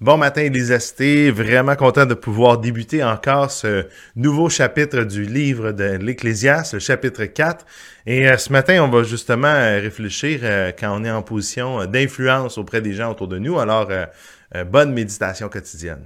Bon matin, Elisasté. Vraiment content de pouvoir débuter encore ce nouveau chapitre du livre de l'Ecclésiaste, le chapitre 4. Et euh, ce matin, on va justement euh, réfléchir euh, quand on est en position d'influence auprès des gens autour de nous. Alors, bonne méditation quotidienne.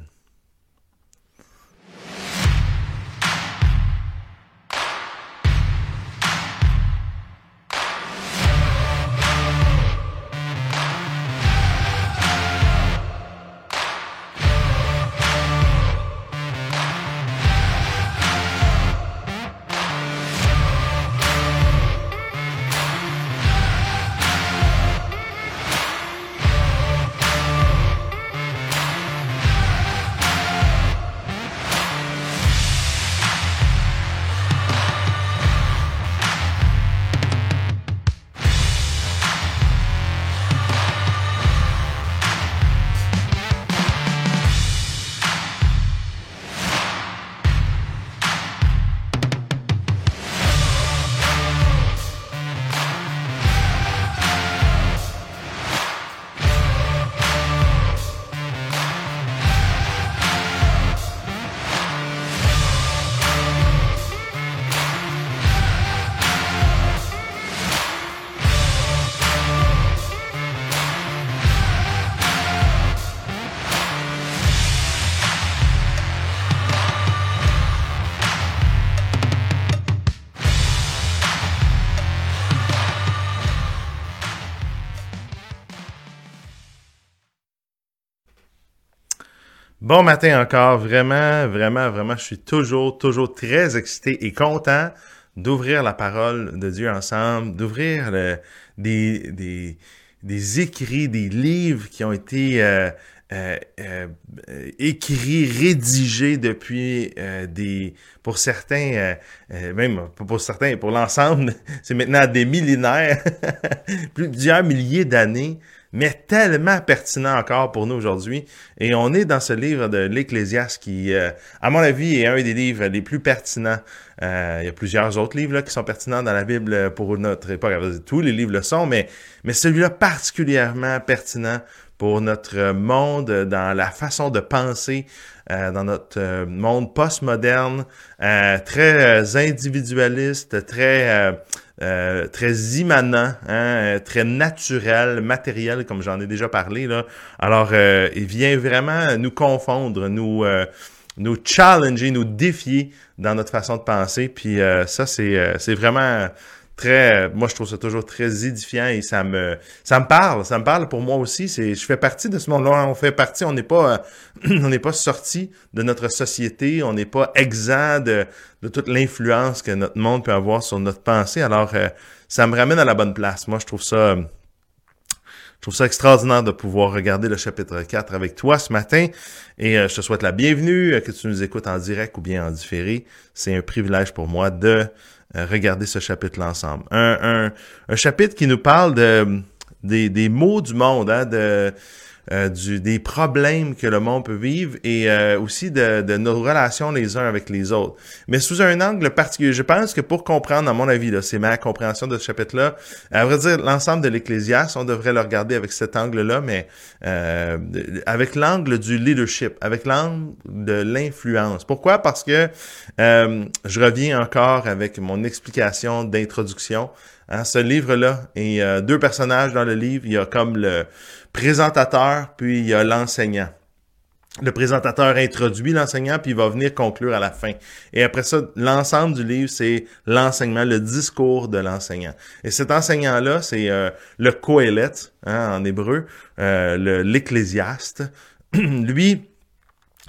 Bon matin encore, vraiment, vraiment, vraiment, je suis toujours, toujours très excité et content d'ouvrir la parole de Dieu ensemble, d'ouvrir des, des, écrits, des livres qui ont été euh, euh, euh, écrits, rédigés depuis des, pour certains, même pour certains, pour l'ensemble, c'est maintenant des millénaires, plusieurs milliers d'années mais tellement pertinent encore pour nous aujourd'hui. Et on est dans ce livre de l'Ecclésiaste qui, euh, à mon avis, est un des livres les plus pertinents. Euh, il y a plusieurs autres livres là, qui sont pertinents dans la Bible pour notre époque. Tous les livres le sont, mais, mais celui-là particulièrement pertinent pour notre monde, dans la façon de penser, euh, dans notre monde postmoderne, très individualiste, très euh, très immanent, hein, très naturel, matériel, comme j'en ai déjà parlé. Là. Alors, euh, il vient vraiment nous confondre, nous, euh, nous challenger, nous défier dans notre façon de penser. Puis ça, c'est, c'est vraiment très moi je trouve ça toujours très édifiant et ça me ça me parle ça me parle pour moi aussi. C'est je fais partie de ce monde-là. On fait partie on n'est pas on n'est pas sorti de notre société. On n'est pas exempt de, de toute l'influence que notre monde peut avoir sur notre pensée. Alors euh, ça me ramène à la bonne place. Moi je trouve ça je trouve ça extraordinaire de pouvoir regarder le chapitre 4 avec toi ce matin. Et euh, je te souhaite la bienvenue, euh, que tu nous écoutes en direct ou bien en différé. C'est un privilège pour moi de euh, regarder ce chapitre-là ensemble. Un, un, un, chapitre qui nous parle de, des, des mots du monde, hein, de, euh, du, des problèmes que le monde peut vivre et euh, aussi de, de, nos relations les uns avec les autres. Mais sous un angle particulier, je pense que pour comprendre, à mon avis, c'est ma compréhension de ce chapitre-là, à vrai dire, l'ensemble de l'Ecclésiaste, on devrait le regarder avec cet angle-là, mais euh, avec l'angle du leadership, avec l'angle de l'influence. Pourquoi? Parce que je reviens encore avec mon explication d'introduction. Hein, ce livre-là, et deux personnages dans le livre, il y a comme le présentateur, puis il y a l'enseignant. Le présentateur introduit l'enseignant, puis il va venir conclure à la fin. Et après ça, l'ensemble du livre, c'est l'enseignement, le discours de l'enseignant. Et cet enseignant-là, c'est euh, le Kohelet, hein, en hébreu, euh, l'ecclésiaste. Lui,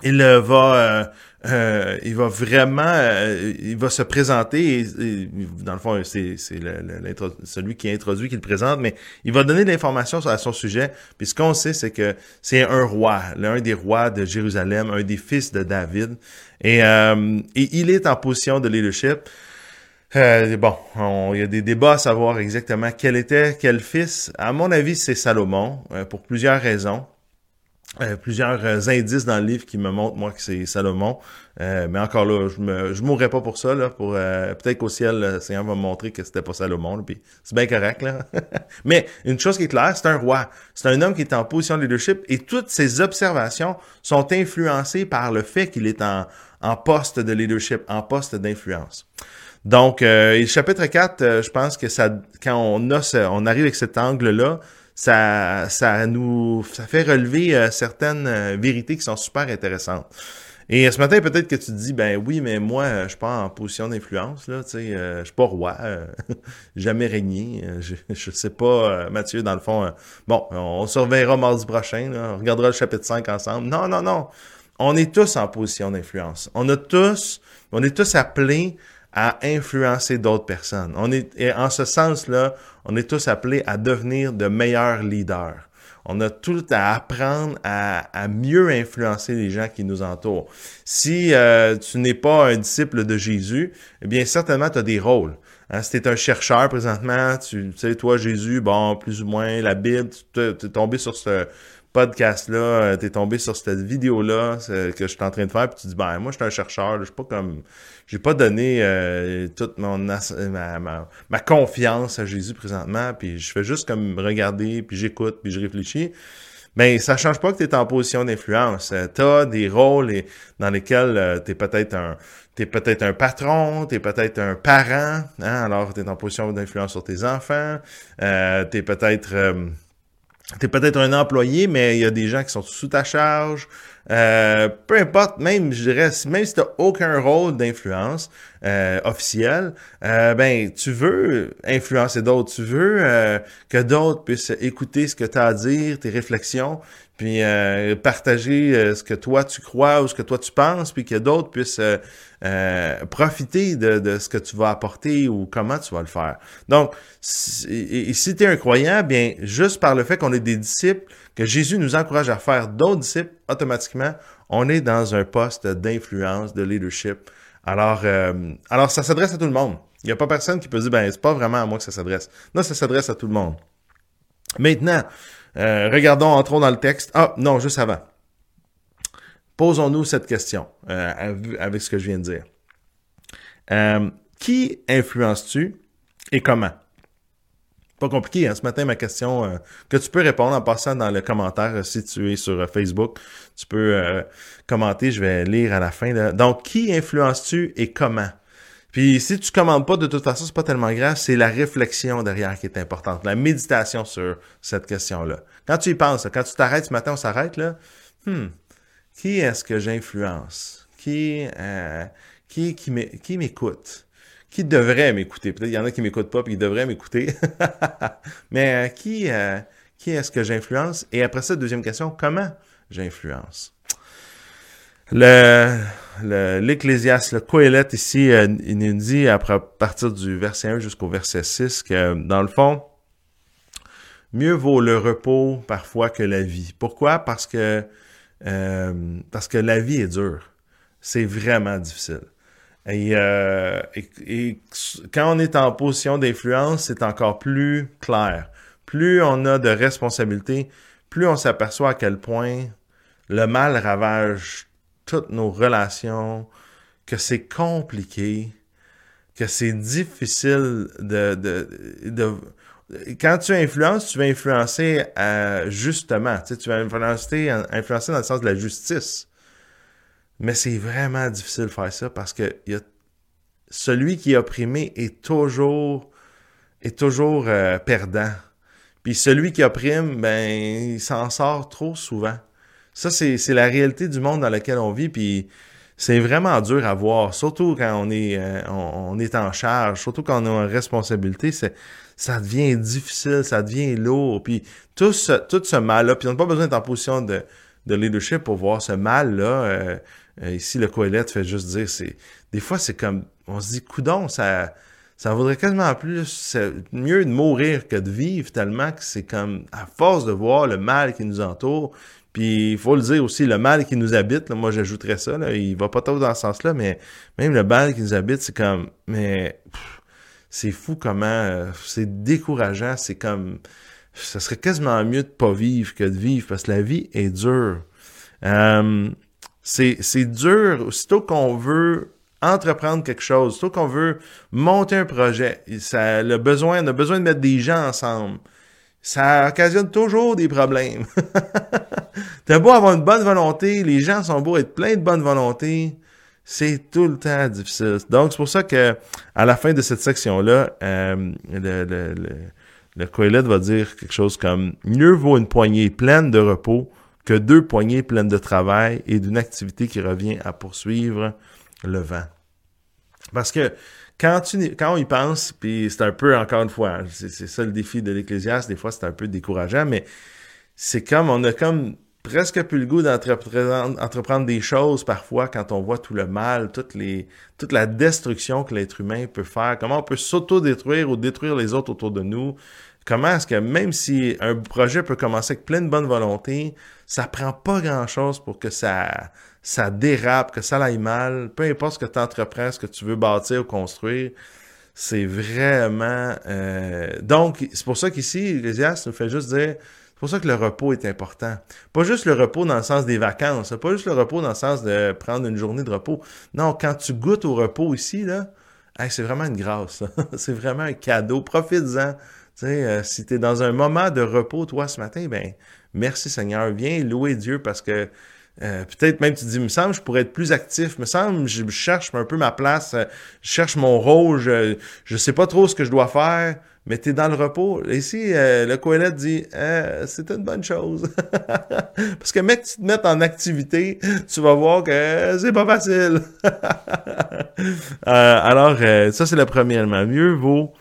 il va euh, euh, il va vraiment, euh, il va se présenter, dans le fond, c'est, celui qui introduit qui le présente, mais il va donner de l'information sur son sujet. Puis ce qu'on sait, c'est que c'est un roi, l'un des rois de Jérusalem, un des fils de David, et, euh, et il est en position de leadership. bon, il y a des débats à savoir exactement quel était quel fils. À mon avis, c'est Salomon, pour plusieurs raisons. Euh, plusieurs euh, indices dans le livre qui me montrent moi que c'est Salomon. Euh, mais encore là, je me je mourrais pas pour ça là. Pour peut-être qu'au ciel, le Seigneur va me montrer que c'était pas Salomon. c'est bien correct là. mais une chose qui est claire, c'est un roi. C'est un homme qui est en position de leadership et toutes ses observations sont influencées par le fait qu'il est en en poste de leadership, en poste d'influence. Donc, euh, chapitre 4, je pense que ça, quand on a on arrive avec cet angle-là, ça, ça nous, ça fait relever euh, certaines euh, vérités qui sont super intéressantes. Et euh, ce matin, peut-être que tu te dis, ben oui, mais moi, je suis pas en position d'influence, là, tu sais, je suis pas roi, jamais régné, je, je sais pas, Mathieu, dans le fond, bon, on se reverra mardi prochain, on regardera le chapitre 5 ensemble. Non, non, non, on est tous en position d'influence. On a tous, on est tous appelés à influencer d'autres personnes. On est, et en ce sens-là, on est tous appelés à devenir de meilleurs leaders. On a tout à apprendre à, mieux influencer les gens qui nous entourent. Si euh, tu n'es pas un disciple de Jésus, eh bien certainement tu as des rôles. Hein, si tu es un chercheur présentement, tu sais, toi Jésus, bon, plus ou moins la Bible, tu es tombé sur ce podcast-là, euh, t'es tombé sur cette vidéo-là que je suis en train de faire, puis tu dis, ben, moi, je suis un chercheur, je suis pas comme, j'ai pas donné euh, toute mon ma, ma, confiance à Jésus présentement, puis je fais juste comme regarder, puis j'écoute, puis je réfléchis. Ben, ça change pas que tu es en position d'influence. Euh, tu as des rôles dans lesquels tu es peut-être un t'es peut-être un patron, tu es peut-être un parent, hein, alors tu es en position d'influence sur tes enfants, euh, tu es peut-être tu peut-être un employé, mais il y a des gens qui sont sous ta charge. Euh, peu importe, même je dirais, même si tu aucun rôle d'influence euh, officiel, euh, ben tu veux influencer d'autres, tu veux euh, que d'autres puissent écouter ce que tu as à dire, tes réflexions, puis euh, partager euh, ce que toi tu crois ou ce que toi tu penses, puis que d'autres puissent profiter de, de, ce que tu vas apporter ou comment tu vas le faire. Donc, si, si tu es un croyant, bien, juste par le fait qu'on est des disciples, que Jésus nous encourage à faire d'autres disciples, automatiquement, on est dans un poste d'influence, de leadership. Alors, alors ça s'adresse à tout le monde. Il n'y a pas personne qui peut dire, ben, c'est pas vraiment à moi que ça s'adresse. Non, ça s'adresse à tout le monde. Maintenant, euh, regardons, entrons dans le texte. Ah, non, juste avant. Posons-nous cette question euh, avec ce que je viens de dire. Euh, qui influences-tu et comment? Pas compliqué, hein? ce matin, ma question que tu peux répondre en passant dans le commentaire si tu es sur Facebook. Tu peux commenter, je vais lire à la fin. Donc, qui influences-tu et comment? Puis si tu commandes pas, de toute façon, c'est pas tellement grave, c'est la réflexion derrière qui est importante, la méditation sur cette question-là. Quand tu y penses, quand tu t'arrêtes ce matin, on s'arrête là, hmm, qui est-ce que j'influence? Qui, euh, qui, qui m'écoute? Qui devrait m'écouter? Peut-être qu'il y en a qui m'écoutent pas, puis ils devraient m'écouter. Mais euh, qui, euh, qui est-ce que j'influence? Et après ça, deuxième question, comment j'influence? Le, l'Ecclésiaste, le, Coëlette ici, euh, il nous dit, à partir du verset 1 jusqu'au verset 6, que dans le fond, mieux vaut le repos parfois que la vie. Pourquoi? Parce que, euh, parce que la vie est dure. C'est vraiment difficile. Et, euh, et, quand on est en position d'influence, c'est encore plus clair. Plus on a de responsabilités, plus on s'aperçoit à quel point le mal ravage toutes nos relations, que c'est compliqué, que c'est difficile de, de, Quand tu influences, tu vas influencer euh, justement. Tu, vas influencer dans le sens de la justice. Mais c'est vraiment difficile de faire ça parce que celui qui est opprimé est toujours, est toujours euh, perdant. Puis celui qui opprime, ben, il s'en sort trop souvent. Ça, c'est la réalité du monde dans lequel on vit, puis c'est vraiment dur à voir, surtout quand on est, euh, on, est en charge, surtout quand on a une responsabilité, ça devient difficile, ça devient lourd, puis tout ce, tout ce mal-là, puis on n'a pas besoin d'être en position de, de leadership pour voir ce mal-là. Euh, euh, ici, le Coëlette fait juste dire, c'est des fois, c'est comme, on se dit, coudon, ça ça vaudrait quasiment plus mieux de mourir que de vivre tellement que c'est comme à force de voir le mal qui nous entoure puis il faut le dire aussi, le mal qui nous habite, moi j'ajouterais ça, là, il va pas trop dans ce sens-là, mais même le mal qui nous habite, c'est comme, mais c'est fou comment, euh, c'est décourageant, c'est comme, ce serait quasiment mieux de pas vivre que de vivre parce que la vie est dure. Euh, c'est dur. Aussitôt qu'on veut entreprendre quelque chose, aussitôt qu'on veut monter un projet, ça, le besoin, on a besoin de mettre des gens ensemble. Ça occasionne toujours des problèmes. T'as beau avoir une bonne volonté, les gens sont beaux être pleins de bonne volonté, c'est tout le temps difficile. Donc, c'est pour ça que à la fin de cette section-là, euh, le, le, le, le va dire quelque chose comme « Mieux vaut une poignée pleine de repos que deux poignées pleines de travail et d'une activité qui revient à poursuivre le vent. » Parce que quand, tu, on y pense, puis c'est un peu, encore une fois, hein, c'est ça le défi de l'Ecclésiaste, des fois c'est un peu décourageant, mais c'est comme, on a comme presque plus le goût d'entreprendre des choses parfois quand on voit tout le mal, toute la destruction que l'être humain peut faire, comment on peut s'auto-détruire ou détruire les autres autour de nous. Comment est-ce que même si un projet peut commencer avec plein de bonne volonté, ça prend pas grand-chose pour que ça, ça dérape, que ça aille mal, peu importe ce que tu entreprends, ce que tu veux bâtir ou construire, c'est vraiment... Euh... Donc, c'est pour ça qu'ici, l'Ecclésiaste nous fait juste dire, c'est pour ça que le repos est important. Pas juste le repos dans le sens des vacances, pas juste le repos dans le sens de prendre une journée de repos. Non, quand tu goûtes au repos ici, là, c'est vraiment une grâce. c'est vraiment un cadeau. Profites-en. Tu sais, euh, si tu es dans un moment de repos, toi, ce matin, ben merci Seigneur. Viens louer Dieu parce que euh, peut-être même tu dis, me semble, je pourrais être plus actif. Me semble, je cherche un peu ma place, euh, je cherche mon rôle, je, je sais pas trop ce que je dois faire mais tu es dans le repos. Ici, euh, le Coëlette dit euh, c'est une bonne chose. Parce que mec, tu te mets en activité, tu vas voir que c'est pas facile. Alors, ça, c'est le premier élément. Mieux vaut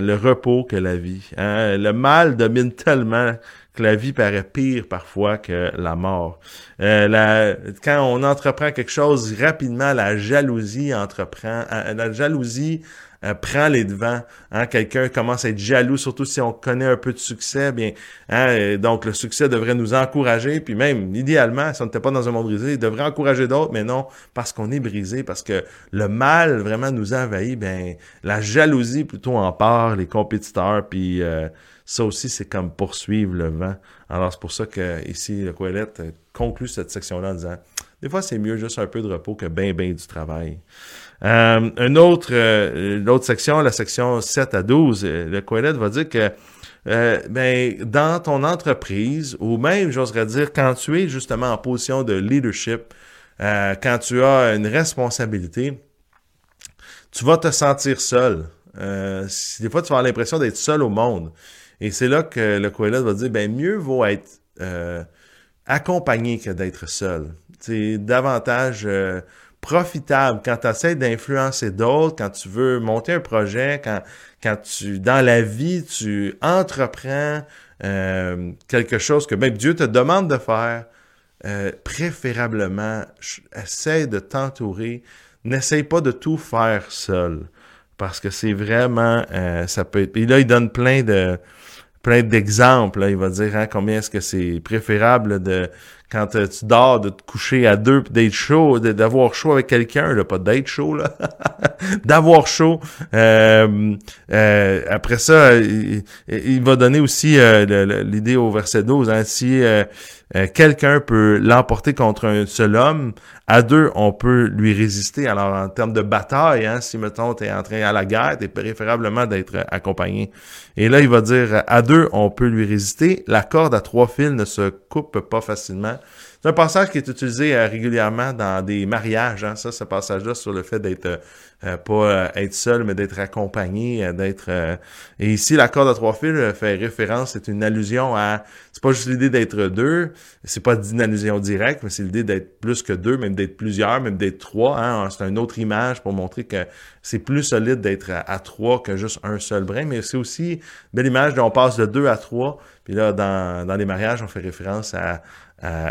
le repos que la vie. Hein. Le mal domine tellement que la vie paraît pire parfois que la mort. La, quand on entreprend quelque chose rapidement, la jalousie entreprend. la jalousie euh, prend les devants. Hein, Quelqu'un commence à être jaloux, surtout si on connaît un peu de succès. Bien, hein, donc le succès devrait nous encourager, puis même idéalement, si on n'était pas dans un monde brisé, il devrait encourager d'autres, mais non, parce qu'on est brisé, parce que le mal vraiment nous envahit. Ben, la jalousie plutôt en part, les compétiteurs, puis euh, ça aussi, c'est comme poursuivre le vent. Alors c'est pour ça que ici, le Coëlette conclut cette section-là en disant, des fois, c'est mieux juste un peu de repos que ben ben du travail. Euh, une autre, euh, l'autre section, la section 7 à 12, euh, le Coëlette va dire que euh, ben, dans ton entreprise, ou même, j'oserais dire, quand tu es justement en position de leadership, quand tu as une responsabilité, tu vas te sentir seul. des fois, tu vas avoir l'impression d'être seul au monde. Et c'est là que le Coëlette va dire, ben, mieux vaut être accompagné que d'être seul. C'est davantage profitable quand tu essaies d'influencer d'autres, quand tu veux monter un projet, quand, tu, dans la vie, tu entreprends euh, quelque chose que même Dieu te demande de faire, euh, préférablement, essaie de t'entourer. N'essaye pas de tout faire seul. Parce que c'est vraiment, euh, ça peut. Et là, il donne plein de plein d'exemples. Il va dire hein, combien est-ce que c'est préférable de quand euh, tu dors, de te coucher à deux, d'être chaud, d'avoir chaud avec quelqu'un, là, pas d'être chaud, là, d'avoir chaud. Euh, euh, après ça, il, va donner aussi l'idée au verset 12, hein, si quelqu'un peut l'emporter contre un seul homme, à deux, on peut lui résister. Alors, en termes de bataille, hein, si, mettons, tu es en train à la guerre, t'es préférablement d'être accompagné. Et là, il va dire, à deux, on peut lui résister. La corde à trois fils ne se coupe pas facilement. C'est un passage qui est utilisé euh, régulièrement dans des mariages. Hein, ça, ce passage-là sur le fait d'être euh, euh, pas être seul, mais d'être accompagné, d'être. Et ici, la corde à trois fils fait référence. C'est une allusion à. C'est pas juste l'idée d'être deux. C'est pas une allusion directe, mais c'est l'idée d'être plus que deux, même d'être plusieurs, même d'être trois. Hein, c'est une autre image pour montrer que c'est plus solide d'être à, trois que juste un seul brin. Mais c'est aussi une belle image on passe de deux à trois. Puis là, dans, dans les mariages, on fait référence à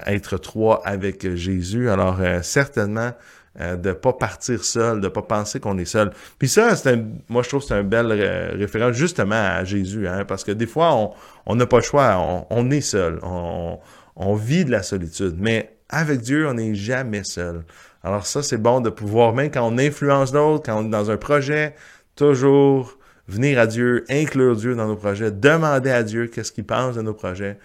être trois avec Jésus. Alors, euh, certainement, euh, de pas partir seul, de pas penser qu'on est seul. Puis ça, c'est un, moi je trouve que c'est un bel référence justement à Jésus, hein, parce que des fois on n'a pas le choix, on, est seul, on, on, vit de la solitude, mais avec Dieu on n'est jamais seul. Alors ça c'est bon de pouvoir même quand on influence d'autres, quand on est dans un projet, toujours venir à Dieu, inclure Dieu dans nos projets, demander à Dieu qu'est-ce qu'il pense de nos projets,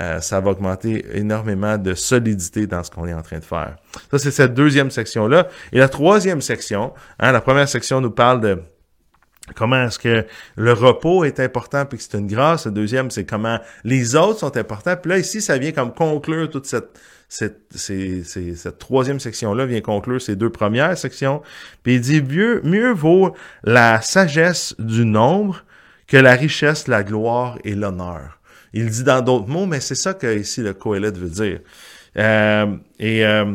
euh, ça va augmenter énormément de solidité dans ce qu'on est en train de faire. Ça, c'est cette deuxième section-là. Et la troisième section, hein, la première section nous parle de comment est-ce que le repos est important puis que c'est une grâce. Le deuxième, c'est comment les autres sont importants. Puis là, ici, ça vient comme conclure toute cette, cette, troisième section-là vient conclure ces deux premières sections. Puis il dit, mieux, vaut la sagesse du nombre que la richesse, la gloire et l'honneur. Il dit dans d'autres mots, mais c'est ça que ici le Coëlette veut dire. Euh, et euh,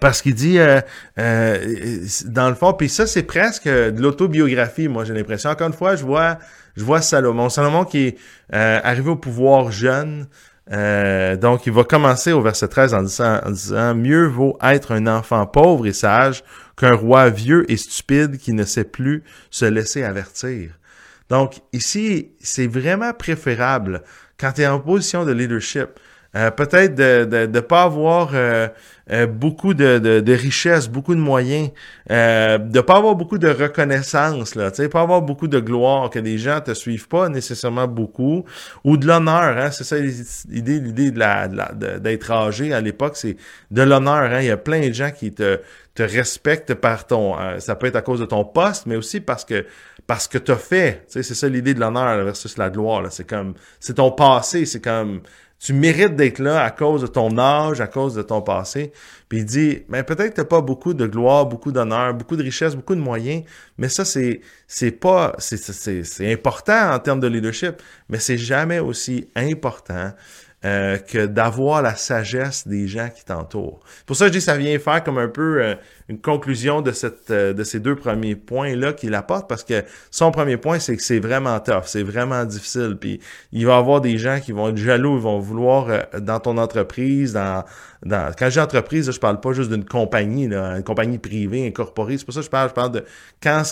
parce qu'il dit, euh, dans le fond, puis ça c'est presque de l'autobiographie, moi j'ai l'impression. Encore une fois, je vois, je vois Salomon. Salomon qui est arrivé au pouvoir jeune. Donc, il va commencer au verset 13 en disant, en disant, Mieux vaut être un enfant pauvre et sage qu'un roi vieux et stupide qui ne sait plus se laisser avertir. Donc, ici, c'est vraiment préférable quand tu es en position de leadership, euh, peut-être de ne de, pas avoir euh, euh, beaucoup de, de, de richesses, beaucoup de moyens, euh, de pas avoir beaucoup de reconnaissance, là, pas avoir beaucoup de gloire, que des gens te suivent pas nécessairement beaucoup, ou de l'honneur, hein, c'est ça l'idée, l'idée de la, d'être âgé à l'époque, c'est de l'honneur, hein, il y a plein de gens qui te te respectent par ton, ça peut être à cause de ton poste, mais aussi parce que parce que t'as fait. C'est ça l'idée de l'honneur versus la gloire. C'est comme, c'est ton passé. C'est comme, tu mérites d'être là à cause de ton âge, à cause de ton passé. Puis il dit, mais peut-être que t'as pas beaucoup de gloire, beaucoup d'honneur, beaucoup de richesse, beaucoup de moyens, mais ça c'est c'est pas c'est c'est important en termes de leadership, mais c'est jamais aussi important euh, que d'avoir la sagesse des gens qui t'entourent. Pour ça, je dis ça vient faire comme un peu euh, une conclusion de cette euh, de ces deux premiers points là qu'il apporte parce que son premier point c'est que c'est vraiment tough, c'est vraiment difficile. Puis il va y avoir des gens qui vont être jaloux, ils vont vouloir dans ton entreprise, dans dans quand j'ai entreprise, je parle pas juste d'une compagnie, là, une compagnie privée, incorporée. C'est pour ça que je parle, je parle de quand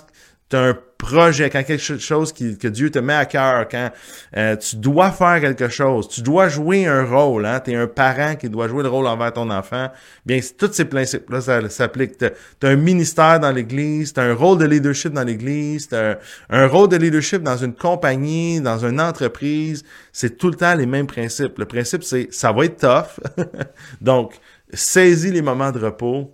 un projet, quand quelque chose qui, que Dieu te met à cœur, quand euh, tu dois faire quelque chose, tu dois jouer un rôle, hein, tu es un parent qui doit jouer le rôle envers ton enfant, bien, tous ces principes-là ça, s'applique. Tu as un ministère dans l'Église, tu as un rôle de leadership dans l'Église, tu as un, rôle de leadership dans une compagnie, dans une entreprise, c'est tout le temps les mêmes principes. Le principe, c'est ça va être tough, donc saisis les moments de repos.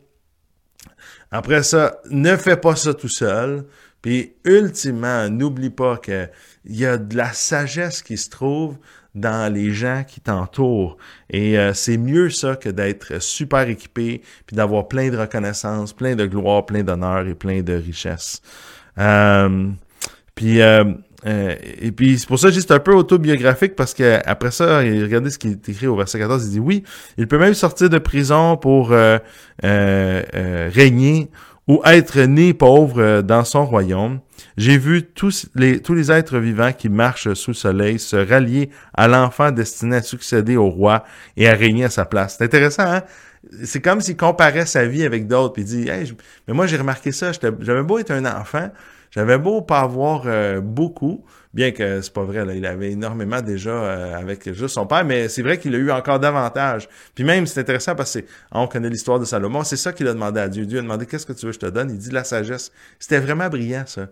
Après ça, ne fais pas ça tout seul. Puis ultimement, n'oublie pas qu'il y a de la sagesse qui se trouve dans les gens qui t'entourent. Et euh, c'est mieux ça que d'être super équipé, puis d'avoir plein de reconnaissance, plein de gloire, plein d'honneur et plein de richesse. Euh, puis euh, et puis c'est pour ça que un peu autobiographique parce que après ça, regardez ce qui est écrit au verset 14, il dit oui, il peut même sortir de prison pour régner ou être né pauvre dans son royaume. J'ai vu tous les, êtres vivants qui marchent sous le soleil se rallier à l'enfant destiné à succéder au roi et à régner à sa place. C'est intéressant, hein? C'est comme s'il comparait sa vie avec d'autres, puis dit, hey, mais moi j'ai remarqué ça, j'avais beau être un enfant, j'avais beau pas avoir euh, beaucoup, bien que c'est pas vrai, là, il avait énormément déjà euh, avec juste son père, mais c'est vrai qu'il a eu encore davantage. Puis même, c'est intéressant parce que on connaît l'histoire de Salomon, c'est ça qu'il a demandé à Dieu. Dieu a demandé qu'est-ce que tu veux que je te donne? Il dit la sagesse. C'était vraiment brillant ça.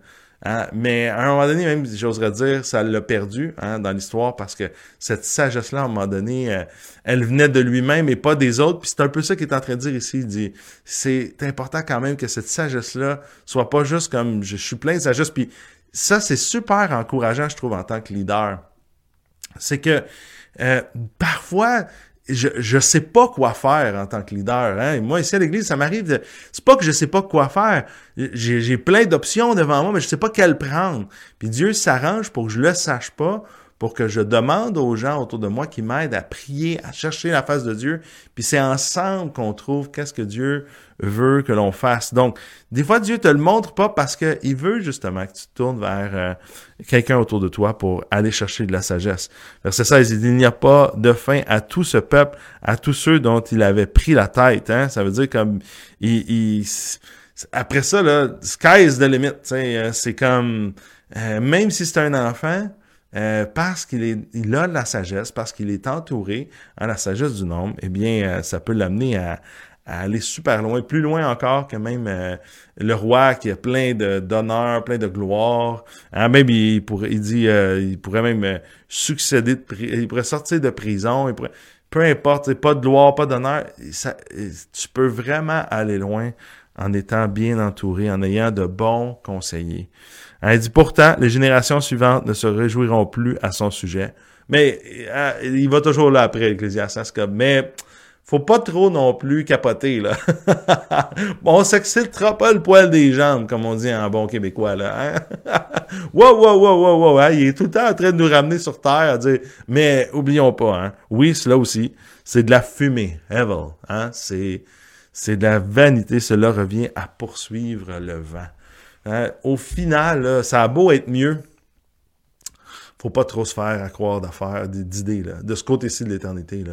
Hein? Mais à un moment donné, même, j'oserais dire, ça l'a perdu hein, dans l'histoire parce que cette sagesse-là, à un moment donné, euh, elle venait de lui-même et pas des autres. Puis c'est un peu ça qu'il est en train de dire ici. Il dit, c'est important quand même que cette sagesse-là soit pas juste comme je, suis plein de sagesse. Ça, c'est super encourageant, je trouve, en tant que leader. C'est que euh, parfois, je je sais pas quoi faire en tant que leader. Hein? moi, ici à l'église, ça m'arrive de... C'est pas que je sais pas quoi faire. J'ai plein d'options devant moi, mais je sais pas quelle prendre. Puis Dieu s'arrange pour que je le sache pas, pour que je demande aux gens autour de moi qui m'aident à prier, à chercher la face de Dieu. Puis c'est ensemble qu'on trouve qu'est-ce que Dieu veut que l'on fasse. Donc, des fois, Dieu te le montre pas parce qu'il veut justement que tu tournes vers euh, quelqu'un autour de toi pour aller chercher de la sagesse. Verset 16, il il n'y a pas de fin à tout ce peuple, à tous ceux dont il avait pris la tête. Hein? Ça veut dire comme, il, après ça, là, sky is the limit. Euh, c'est comme, euh, même si c'est un enfant, parce qu'il est, il a de la sagesse, parce qu'il est entouré à la sagesse du nombre, eh bien, ça peut l'amener à, aller super loin, plus loin encore que même euh, le roi qui a plein de d'honneur, plein de gloire. Hein, même il pourrait, il dit, euh, il pourrait même euh, succéder, de, il pourrait sortir de prison, il pourrait, peu importe, pas de gloire, pas d'honneur, tu peux vraiment aller loin en étant bien entouré, en ayant de bons conseillers. Elle dit pourtant, les générations suivantes ne se réjouiront plus à son sujet. Mais il va toujours là après, l'Ecclésiastes. Mais faut pas trop non plus capoter, là. on s'excitera pas le poil des jambes, comme on dit en bon québécois, là. Hein? wow, wow, wow, wow, wow, hein? Il est tout le temps en train de nous ramener sur Terre à dire, mais oublions pas, hein. Oui, cela aussi, c'est de la fumée, evil, hein. C'est, c'est de la vanité. Cela revient à poursuivre le vent. Hein? Au final, ça a beau être mieux, faut pas trop se faire à croire d'affaires, d'idées. De ce côté-ci de l'éternité,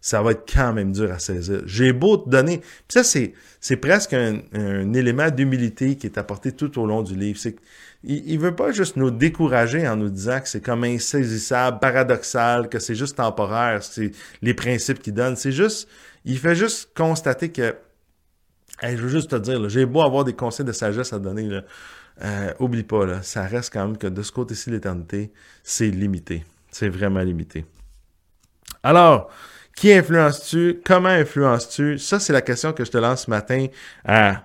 ça va être quand même dur à saisir. J'ai beau te donner. Puis ça, c'est, presque un, élément d'humilité qui est apporté tout au long du livre. C'est il, il veut pas juste nous décourager en nous disant que c'est comme insaisissable, paradoxal, que c'est juste temporaire, c'est les principes qu'il donne. C'est juste, il fait juste constater que, je veux juste te dire, j'ai beau avoir des conseils de sagesse à donner, là, euh, oublie pas, là, ça reste quand même que de ce côté-ci l'éternité, c'est limité. C'est vraiment limité. Alors, qui influences-tu? Comment influences-tu? Ça, c'est la question que je te lance ce matin à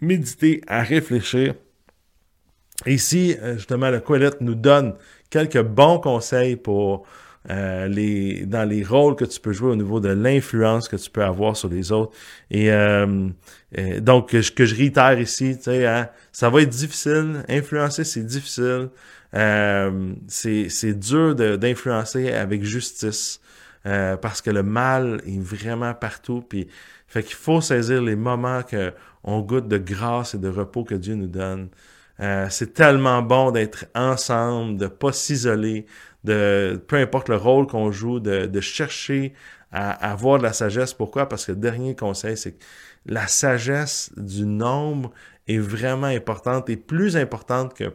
méditer, à réfléchir. Ici, euh, justement, le Coelette nous donne quelques bons conseils pour euh, les dans les rôles que tu peux jouer au niveau de l'influence que tu peux avoir sur les autres. Et, euh, donc, que je, que je réitère ici, tu sais, hein, ça va être difficile. Influencer, c'est difficile. c'est dur d'influencer avec justice. Euh, parce que le mal est vraiment partout. Puis, fait qu'il faut saisir les moments que on goûte de grâce et de repos que Dieu nous donne. Euh, c'est tellement bon d'être ensemble, de pas s'isoler, de peu importe le rôle qu'on joue, de, chercher à, avoir de la sagesse. Pourquoi? Parce que dernier conseil, c'est que la sagesse du nombre est vraiment importante et plus importante que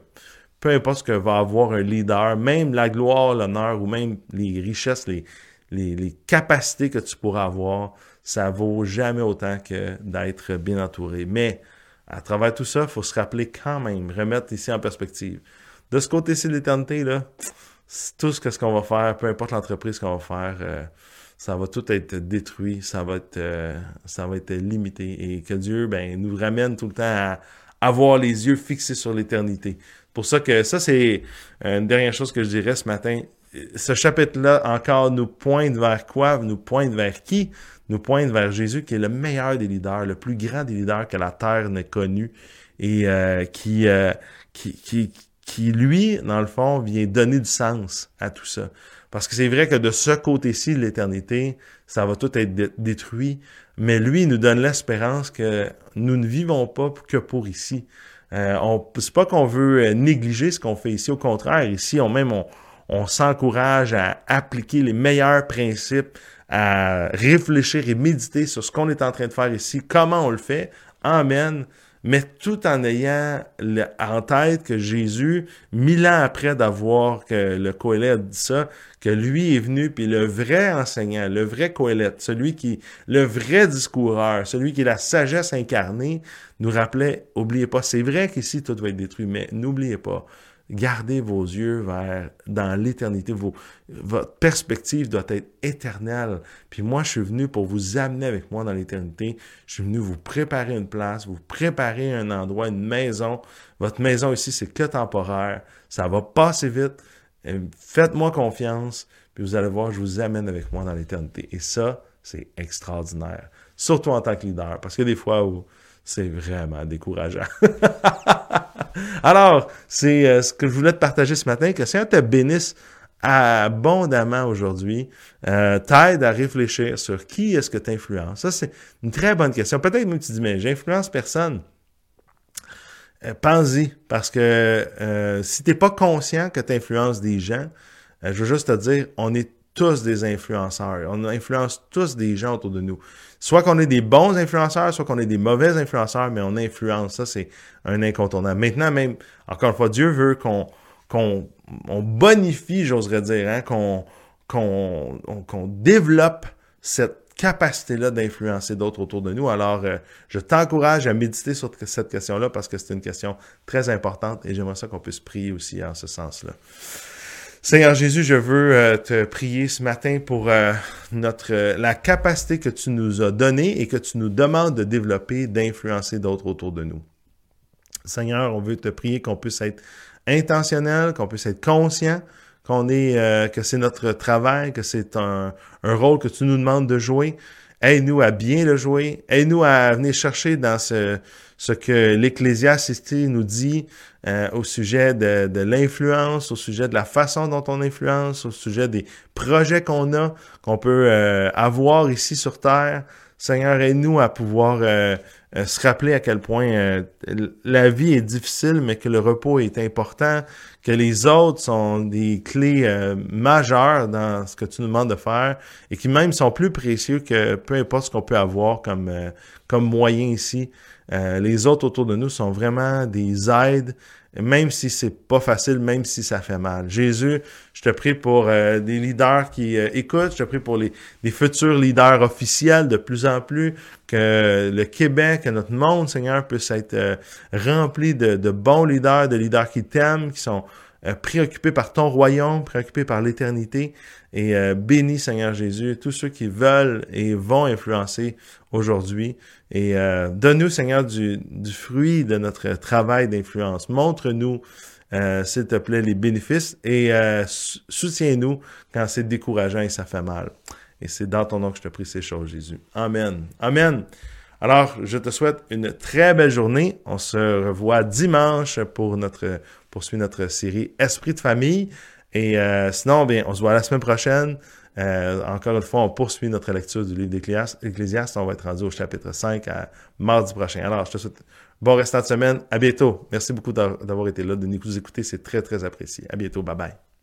peu importe ce que va avoir un leader, même la gloire, l'honneur ou même les richesses, les, les, capacités que tu pourras avoir, ça vaut jamais autant que d'être bien entouré. Mais à travers tout ça, il faut se rappeler quand même, remettre ici en perspective. De ce côté-ci de l'éternité, là, tout ce qu'on va faire, peu importe l'entreprise qu'on va faire, euh, ça va tout être détruit, ça va être, euh, ça va être limité. Et que Dieu ben, nous ramène tout le temps à avoir les yeux fixés sur l'éternité. Pour ça que ça, c'est une dernière chose que je dirais ce matin ce chapitre-là encore nous pointe vers quoi? Nous pointe vers qui? Nous pointe vers Jésus qui est le meilleur des leaders, le plus grand des leaders que la terre n'ait connu et euh, qui, euh, qui, qui, qui, lui, dans le fond, vient donner du sens à tout ça. Parce que c'est vrai que de ce côté-ci de l'éternité, ça va tout être détruit, mais lui il nous donne l'espérance que nous ne vivons pas que pour ici. Euh, on, c'est pas qu'on veut négliger ce qu'on fait ici, au contraire, ici, on même on, on s'encourage à appliquer les meilleurs principes, à réfléchir et méditer sur ce qu'on est en train de faire ici, comment on le fait. Amen. Mais tout en ayant en tête que Jésus, mille ans après d'avoir que le Coëlet dit ça, que lui est venu, puis le vrai enseignant, le vrai Coëlet, celui qui, le vrai discoureur, celui qui est la sagesse incarnée, nous rappelait, oubliez pas, c'est vrai qu'ici tout va être détruit, mais n'oubliez pas, Gardez vos yeux vers dans l'éternité. votre perspective doit être éternelle. Puis moi, je suis venu pour vous amener avec moi dans l'éternité. Je suis venu vous préparer une place, vous préparer un endroit, une maison. Votre maison ici, c'est que temporaire. Ça va passer vite. Faites-moi confiance. Puis vous allez voir, je vous amène avec moi dans l'éternité. Et ça, c'est extraordinaire. Surtout en tant que leader. Parce que des fois où c'est vraiment décourageant. Alors, c'est euh, ce que je voulais te partager ce matin, que si on te bénisse abondamment aujourd'hui, euh, t'aide à réfléchir sur qui est-ce que tu influences. Ça, c'est une très bonne question. Peut-être même tu dis, mais j'influence personne. Euh, pense-y, parce que euh, si tu n'es pas conscient que tu influences des gens, je veux juste te dire, on est tous des influenceurs. On influence tous des gens autour de nous. Soit qu'on est des bons influenceurs, soit qu'on est des mauvais influenceurs, mais on influence. Ça, c'est un incontournable. Maintenant, même, encore une fois, Dieu veut qu'on qu'on on bonifie, j'oserais dire, hein, qu'on qu'on développe cette capacité-là d'influencer d'autres autour de nous. Alors, euh, je t'encourage à méditer sur cette question-là parce que c'est une question très importante et j'aimerais ça qu'on puisse prier aussi en ce sens-là. Seigneur Jésus, je veux euh, te prier ce matin pour euh, notre la capacité que tu nous as donnée et que tu nous demandes de développer, d'influencer d'autres autour de nous. Seigneur, on veut te prier qu'on puisse être intentionnel, qu'on puisse être conscient qu'on est, euh, que c'est notre travail, que c'est un, un, rôle que tu nous demandes de jouer. Aide-nous à bien le jouer. Aide-nous à venir chercher dans ce, ce que l'Ecclésiaste nous dit euh, au sujet de, de l'influence, au sujet de la façon dont on influence, au sujet des projets qu'on a, qu'on peut euh, avoir ici sur Terre. Seigneur, aide-nous à pouvoir euh, euh, se rappeler à quel point euh, la vie est difficile, mais que le repos est important, que les autres sont des clés majeures dans ce que tu nous demandes de faire et qui même sont plus précieux que peu importe ce qu'on peut avoir comme, comme moyen ici. Les autres autour de nous sont vraiment des aides même si c'est pas facile, même si ça fait mal. Jésus, je te prie pour euh, des leaders qui euh, écoutent, je te prie pour les, futurs leaders officiels de plus en plus, que le Québec, que notre monde, Seigneur, puisse être euh, rempli de, bons leaders, de leaders qui t'aiment, qui sont préoccupés par ton royaume, préoccupés par l'éternité. Et bénis, Seigneur Jésus, tous ceux qui veulent et vont influencer aujourd'hui. Et euh, donne-nous, Seigneur, du, du, fruit de notre travail d'influence. Montre-nous, euh, s'il te plaît, les bénéfices et euh, soutiens-nous quand c'est décourageant et ça fait mal. Et c'est dans ton nom que je te prie ces choses, Jésus. Amen. Amen. Alors, je te souhaite une très belle journée. On se revoit dimanche pour notre poursuivre notre série Esprit de famille. Et sinon, bien, on se voit la semaine prochaine. Euh, encore une fois, on poursuit notre lecture du livre d'Ecclésiaste. On va être rendu au chapitre 5 à mardi prochain. Alors, je te souhaite bon restant de semaine. À bientôt. Merci beaucoup d'avoir été là, de nous écouter. C'est très, très apprécié. À bientôt. Bye bye.